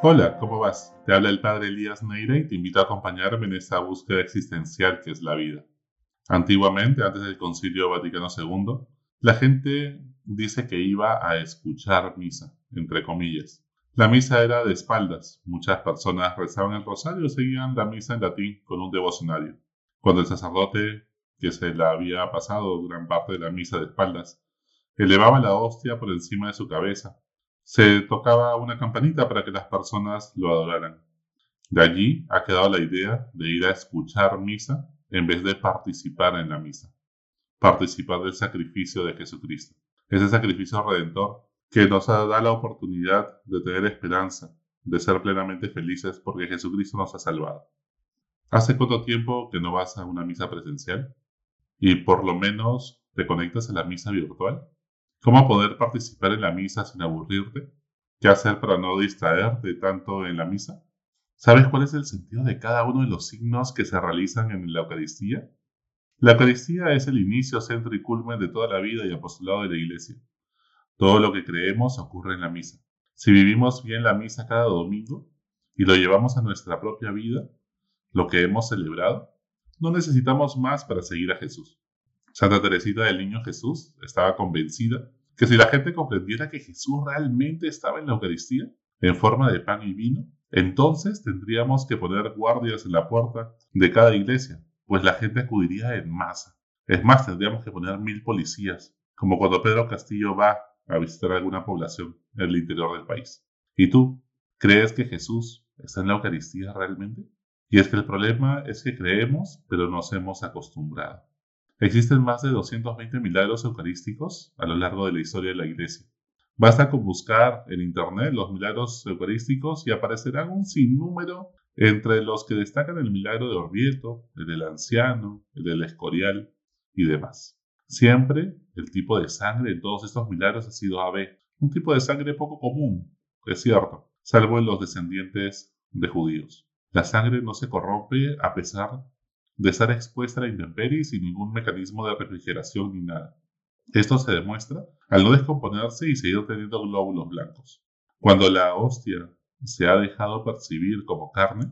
Hola, ¿cómo vas? Te habla el padre Elías Neira y te invito a acompañarme en esta búsqueda existencial que es la vida. Antiguamente, antes del Concilio Vaticano II, la gente dice que iba a escuchar misa, entre comillas. La misa era de espaldas. Muchas personas rezaban el rosario y seguían la misa en latín con un devocionario. Cuando el sacerdote, que se la había pasado gran parte de la misa de espaldas, elevaba la hostia por encima de su cabeza se tocaba una campanita para que las personas lo adoraran. De allí ha quedado la idea de ir a escuchar misa en vez de participar en la misa. Participar del sacrificio de Jesucristo. Ese sacrificio redentor que nos da la oportunidad de tener esperanza, de ser plenamente felices porque Jesucristo nos ha salvado. ¿Hace cuánto tiempo que no vas a una misa presencial? Y por lo menos te conectas a la misa virtual. ¿Cómo poder participar en la misa sin aburrirte? ¿Qué hacer para no distraerte tanto en la misa? ¿Sabes cuál es el sentido de cada uno de los signos que se realizan en la Eucaristía? La Eucaristía es el inicio, centro y culmen de toda la vida y apostolado de la Iglesia. Todo lo que creemos ocurre en la misa. Si vivimos bien la misa cada domingo y lo llevamos a nuestra propia vida, lo que hemos celebrado, no necesitamos más para seguir a Jesús. Santa Teresita del Niño Jesús estaba convencida que si la gente comprendiera que Jesús realmente estaba en la Eucaristía, en forma de pan y vino, entonces tendríamos que poner guardias en la puerta de cada iglesia, pues la gente acudiría en masa. Es más, tendríamos que poner mil policías, como cuando Pedro Castillo va a visitar alguna población en el interior del país. ¿Y tú? ¿Crees que Jesús está en la Eucaristía realmente? Y es que el problema es que creemos, pero nos hemos acostumbrado. Existen más de 220 milagros eucarísticos a lo largo de la historia de la Iglesia. Basta con buscar en Internet los milagros eucarísticos y aparecerán un sinnúmero entre los que destacan el milagro de Orvieto, el del anciano, el del Escorial y demás. Siempre el tipo de sangre en todos estos milagros ha sido AB, un tipo de sangre poco común, es cierto, salvo en los descendientes de judíos. La sangre no se corrompe a pesar de estar expuesta a la intemperie sin ningún mecanismo de refrigeración ni nada. Esto se demuestra al no descomponerse y seguir teniendo glóbulos blancos. Cuando la hostia se ha dejado percibir como carne,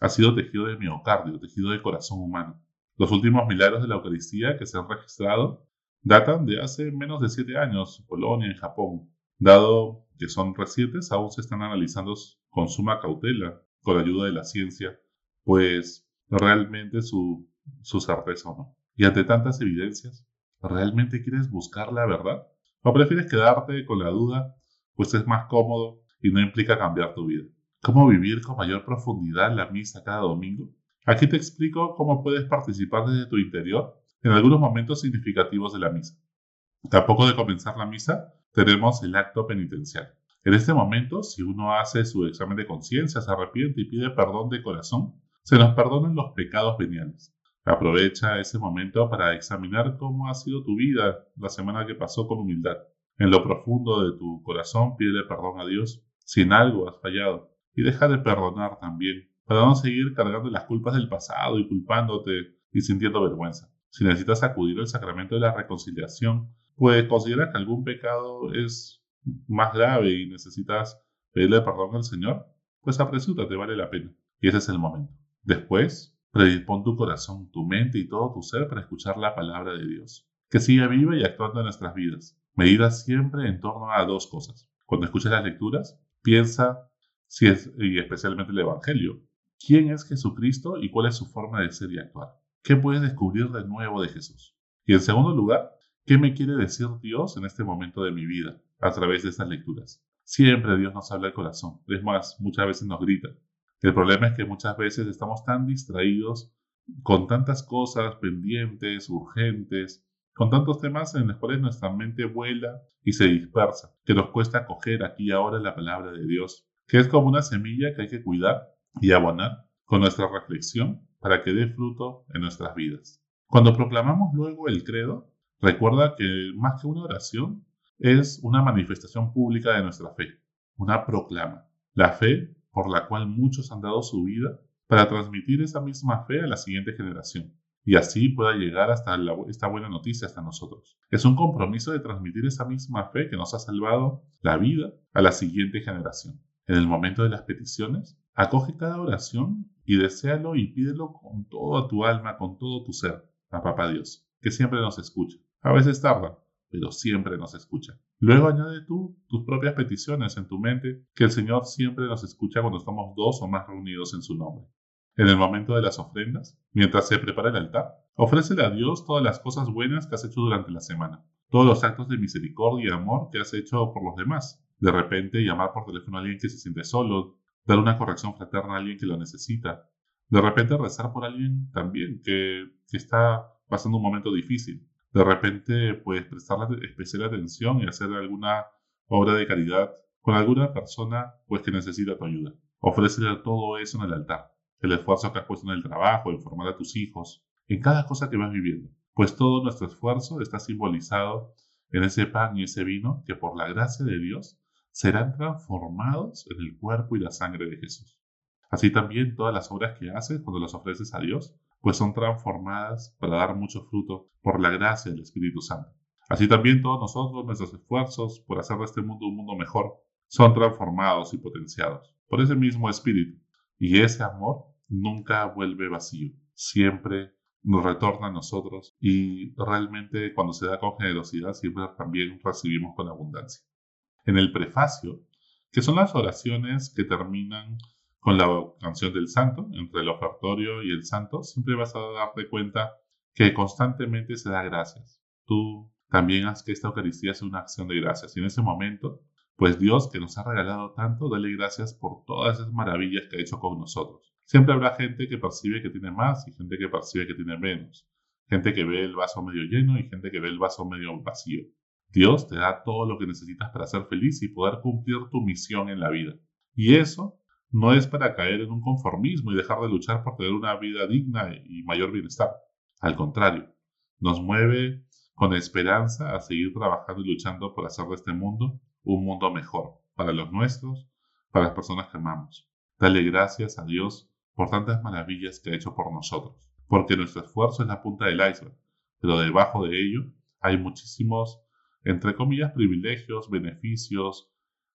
ha sido tejido de miocardio, tejido de corazón humano. Los últimos milagros de la Eucaristía que se han registrado datan de hace menos de siete años, Polonia y Japón. Dado que son recientes, aún se están analizando con suma cautela, con ayuda de la ciencia, pues realmente su, su certeza o no. Y ante tantas evidencias, ¿realmente quieres buscar la verdad? ¿O prefieres quedarte con la duda, pues es más cómodo y no implica cambiar tu vida? ¿Cómo vivir con mayor profundidad la misa cada domingo? Aquí te explico cómo puedes participar desde tu interior en algunos momentos significativos de la misa. Tampoco de comenzar la misa, tenemos el acto penitencial. En este momento, si uno hace su examen de conciencia, se arrepiente y pide perdón de corazón, se nos perdonan los pecados veniales. Aprovecha ese momento para examinar cómo ha sido tu vida la semana que pasó con humildad. En lo profundo de tu corazón pide perdón a Dios si en algo has fallado y deja de perdonar también para no seguir cargando las culpas del pasado y culpándote y sintiendo vergüenza. Si necesitas acudir al sacramento de la reconciliación, pues considera que algún pecado es más grave y necesitas pedirle perdón al Señor, pues apresúrate, vale la pena. Y ese es el momento. Después, predispón tu corazón, tu mente y todo tu ser para escuchar la palabra de Dios, que siga viva y actuando en nuestras vidas. Medida siempre en torno a dos cosas. Cuando escuches las lecturas, piensa, si es, y especialmente el Evangelio, quién es Jesucristo y cuál es su forma de ser y actuar. ¿Qué puedes descubrir de nuevo de Jesús? Y en segundo lugar, ¿qué me quiere decir Dios en este momento de mi vida a través de estas lecturas? Siempre Dios nos habla al corazón. Es más, muchas veces nos grita. El problema es que muchas veces estamos tan distraídos con tantas cosas pendientes, urgentes, con tantos temas en los cuales nuestra mente vuela y se dispersa, que nos cuesta coger aquí y ahora la palabra de Dios, que es como una semilla que hay que cuidar y abonar con nuestra reflexión para que dé fruto en nuestras vidas. Cuando proclamamos luego el credo, recuerda que más que una oración es una manifestación pública de nuestra fe, una proclama. La fe por la cual muchos han dado su vida para transmitir esa misma fe a la siguiente generación y así pueda llegar hasta esta buena noticia hasta nosotros. Es un compromiso de transmitir esa misma fe que nos ha salvado la vida a la siguiente generación. En el momento de las peticiones, acoge cada oración y deséalo y pídelo con toda tu alma, con todo tu ser, a Papá Dios, que siempre nos escucha. A veces tarda, pero siempre nos escucha. Luego añade tú tus propias peticiones en tu mente, que el Señor siempre nos escucha cuando estamos dos o más reunidos en su nombre. En el momento de las ofrendas, mientras se prepara el altar, ofrécele a Dios todas las cosas buenas que has hecho durante la semana, todos los actos de misericordia y amor que has hecho por los demás. De repente, llamar por teléfono a alguien que se siente solo, dar una corrección fraterna a alguien que lo necesita. De repente rezar por alguien también que, está pasando un momento difícil. De repente, pues prestarle especial atención y hacer alguna obra de caridad con alguna persona pues que necesita tu ayuda. Ofrécele todo eso en el altar. El esfuerzo que has puesto en el trabajo, en formar a tus hijos, en cada cosa que vas viviendo. Pues todo nuestro esfuerzo está simbolizado en ese pan y ese vino que por la gracia de Dios serán transformados en el cuerpo y la sangre de Jesús. Así también todas las obras que haces cuando las ofreces a Dios, pues son transformadas para dar mucho fruto por la gracia del Espíritu Santo. Así también todos nosotros, nuestros esfuerzos por hacer de este mundo un mundo mejor, son transformados y potenciados por ese mismo Espíritu. Y ese amor nunca vuelve vacío, siempre nos retorna a nosotros y realmente cuando se da con generosidad siempre también recibimos con abundancia en el prefacio, que son las oraciones que terminan con la canción del santo, entre el ofertorio y el santo, siempre vas a darte cuenta que constantemente se da gracias. Tú también haz que esta Eucaristía sea una acción de gracias. Y en ese momento, pues Dios que nos ha regalado tanto, dale gracias por todas esas maravillas que ha hecho con nosotros. Siempre habrá gente que percibe que tiene más y gente que percibe que tiene menos. Gente que ve el vaso medio lleno y gente que ve el vaso medio vacío. Dios te da todo lo que necesitas para ser feliz y poder cumplir tu misión en la vida. Y eso no es para caer en un conformismo y dejar de luchar por tener una vida digna y mayor bienestar. Al contrario, nos mueve con esperanza a seguir trabajando y luchando por hacer de este mundo un mundo mejor para los nuestros, para las personas que amamos. Dale gracias a Dios por tantas maravillas que ha hecho por nosotros, porque nuestro esfuerzo es la punta del iceberg, pero debajo de ello hay muchísimos entre comillas, privilegios, beneficios,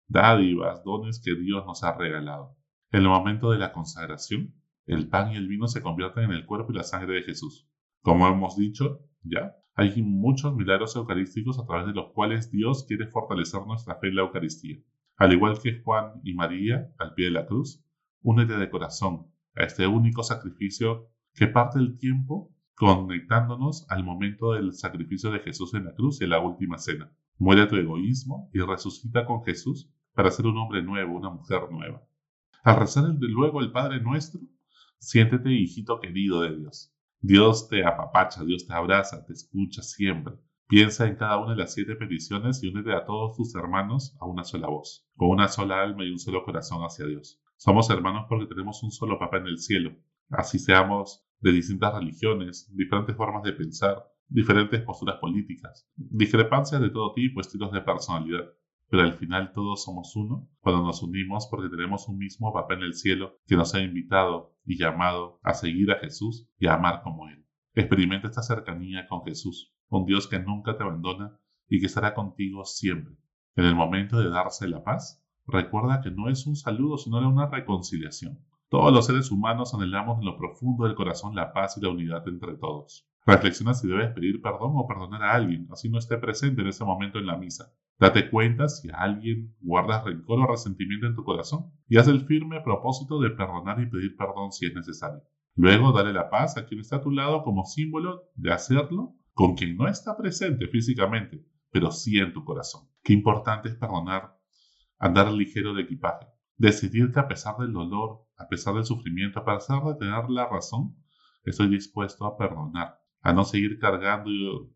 dádivas, dones que Dios nos ha regalado. En el momento de la consagración, el pan y el vino se convierten en el cuerpo y la sangre de Jesús. Como hemos dicho, ya, hay muchos milagros eucarísticos a través de los cuales Dios quiere fortalecer nuestra fe en la Eucaristía. Al igual que Juan y María al pie de la cruz, únete de corazón a este único sacrificio que parte el tiempo conectándonos al momento del sacrificio de Jesús en la cruz y en la última cena. Muere tu egoísmo y resucita con Jesús para ser un hombre nuevo, una mujer nueva. Al rezar luego el Padre Nuestro, siéntete hijito querido de Dios. Dios te apapacha, Dios te abraza, te escucha siempre. Piensa en cada una de las siete peticiones y únete a todos tus hermanos a una sola voz, con una sola alma y un solo corazón hacia Dios. Somos hermanos porque tenemos un solo Papá en el cielo. Así seamos de distintas religiones, diferentes formas de pensar, diferentes posturas políticas, discrepancias de todo tipo, estilos de personalidad. Pero al final todos somos uno cuando nos unimos porque tenemos un mismo papá en el cielo que nos ha invitado y llamado a seguir a Jesús y a amar como Él. Experimenta esta cercanía con Jesús, un Dios que nunca te abandona y que estará contigo siempre. En el momento de darse la paz, recuerda que no es un saludo, sino una reconciliación. Todos los seres humanos anhelamos en lo profundo del corazón la paz y la unidad entre todos. Reflexiona si debes pedir perdón o perdonar a alguien, así no esté presente en ese momento en la misa. Date cuenta si a alguien guardas rencor o resentimiento en tu corazón y haz el firme propósito de perdonar y pedir perdón si es necesario. Luego dale la paz a quien está a tu lado como símbolo de hacerlo con quien no está presente físicamente, pero sí en tu corazón. Qué importante es perdonar, andar ligero de equipaje. Decidir que a pesar del dolor, a pesar del sufrimiento, a pesar de tener la razón, estoy dispuesto a perdonar, a no seguir cargando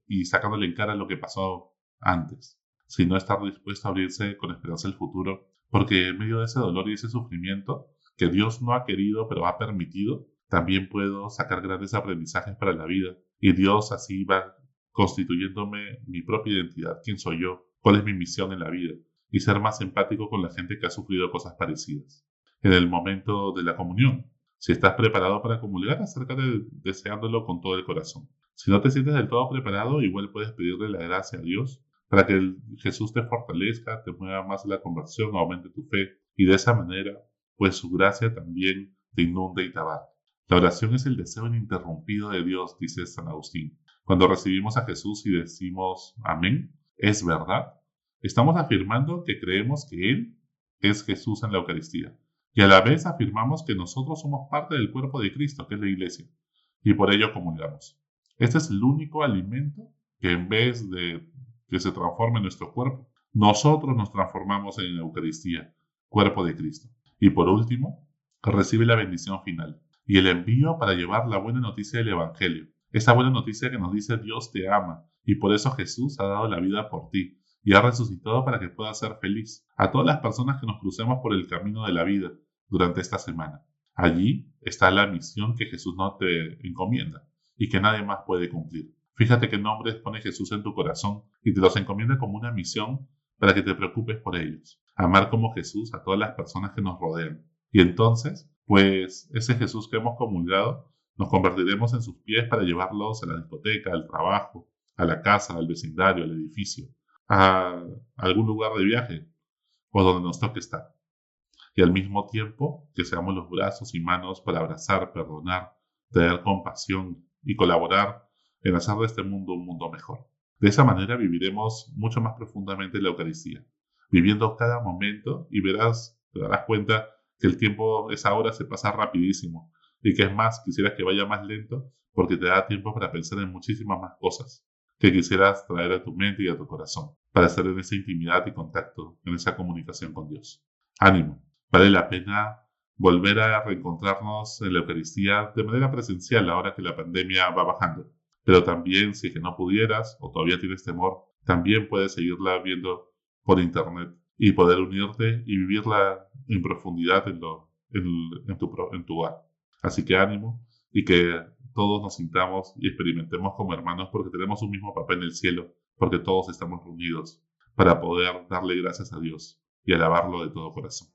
y, sacándole en cara lo que pasó antes, sino estar dispuesto a abrirse con esperanza al futuro, porque en medio de ese dolor y ese sufrimiento, que Dios no ha querido pero ha permitido, también puedo sacar grandes aprendizajes para la vida y Dios así va constituyéndome mi propia identidad, quién soy yo, cuál es mi misión en la vida y ser más empático con la gente que ha sufrido cosas parecidas. En el momento de la comunión, si estás preparado para comulgar, acércate deseándolo con todo el corazón. Si no te sientes del todo preparado, igual puedes pedirle la gracia a Dios para que Jesús te fortalezca, te mueva más la conversión, aumente tu fe y de esa manera, pues su gracia también te inunde y te abarque. La oración es el deseo ininterrumpido de Dios, dice San Agustín. Cuando recibimos a Jesús y decimos amén, es verdad, estamos afirmando que creemos que Él es Jesús en la Eucaristía. Y a la vez afirmamos que nosotros somos parte del cuerpo de Cristo, que es la Iglesia, y por ello comulgamos. Este es el único alimento que en vez de que se transforme nuestro cuerpo, nosotros nos transformamos en Eucaristía, cuerpo de Cristo. Y por último, recibe la bendición final y el envío para llevar la buena noticia del Evangelio. Esa buena noticia que nos dice Dios te ama y por eso Jesús ha dado la vida por ti y ha resucitado para que puedas ser feliz. A todas las personas que nos crucemos por el camino de la vida durante esta semana. Allí está la misión que Jesús no te encomienda y que nadie más puede cumplir. Fíjate qué nombres pone Jesús en tu corazón y te los encomienda como una misión para que te preocupes por ellos. Amar como Jesús a todas las personas que nos rodean. Y entonces, pues ese Jesús que hemos comulgado, nos convertiremos en sus pies para llevarlos a la discoteca, al trabajo, a la casa, al vecindario, al edificio, a algún lugar de viaje o donde nos toque estar. Y al mismo tiempo que seamos los brazos y manos para abrazar, perdonar, tener compasión y colaborar en hacer de este mundo un mundo mejor. De esa manera viviremos mucho más profundamente la Eucaristía, viviendo cada momento y verás, te darás cuenta que el tiempo, esa hora se pasa rapidísimo y que es más, quisieras que vaya más lento porque te da tiempo para pensar en muchísimas más cosas que quisieras traer a tu mente y a tu corazón para estar en esa intimidad y contacto, en esa comunicación con Dios. Ánimo, vale la pena volver a reencontrarnos en la Eucaristía de manera presencial ahora que la pandemia va bajando. Pero también, si es que no pudieras o todavía tienes temor, también puedes seguirla viendo por internet y poder unirte y vivirla en profundidad en, tu, en tu hogar. Así que ánimo y que todos nos sintamos y experimentemos como hermanos porque tenemos un mismo papel en el cielo, porque todos estamos reunidos para poder darle gracias a Dios y alabarlo de todo corazón.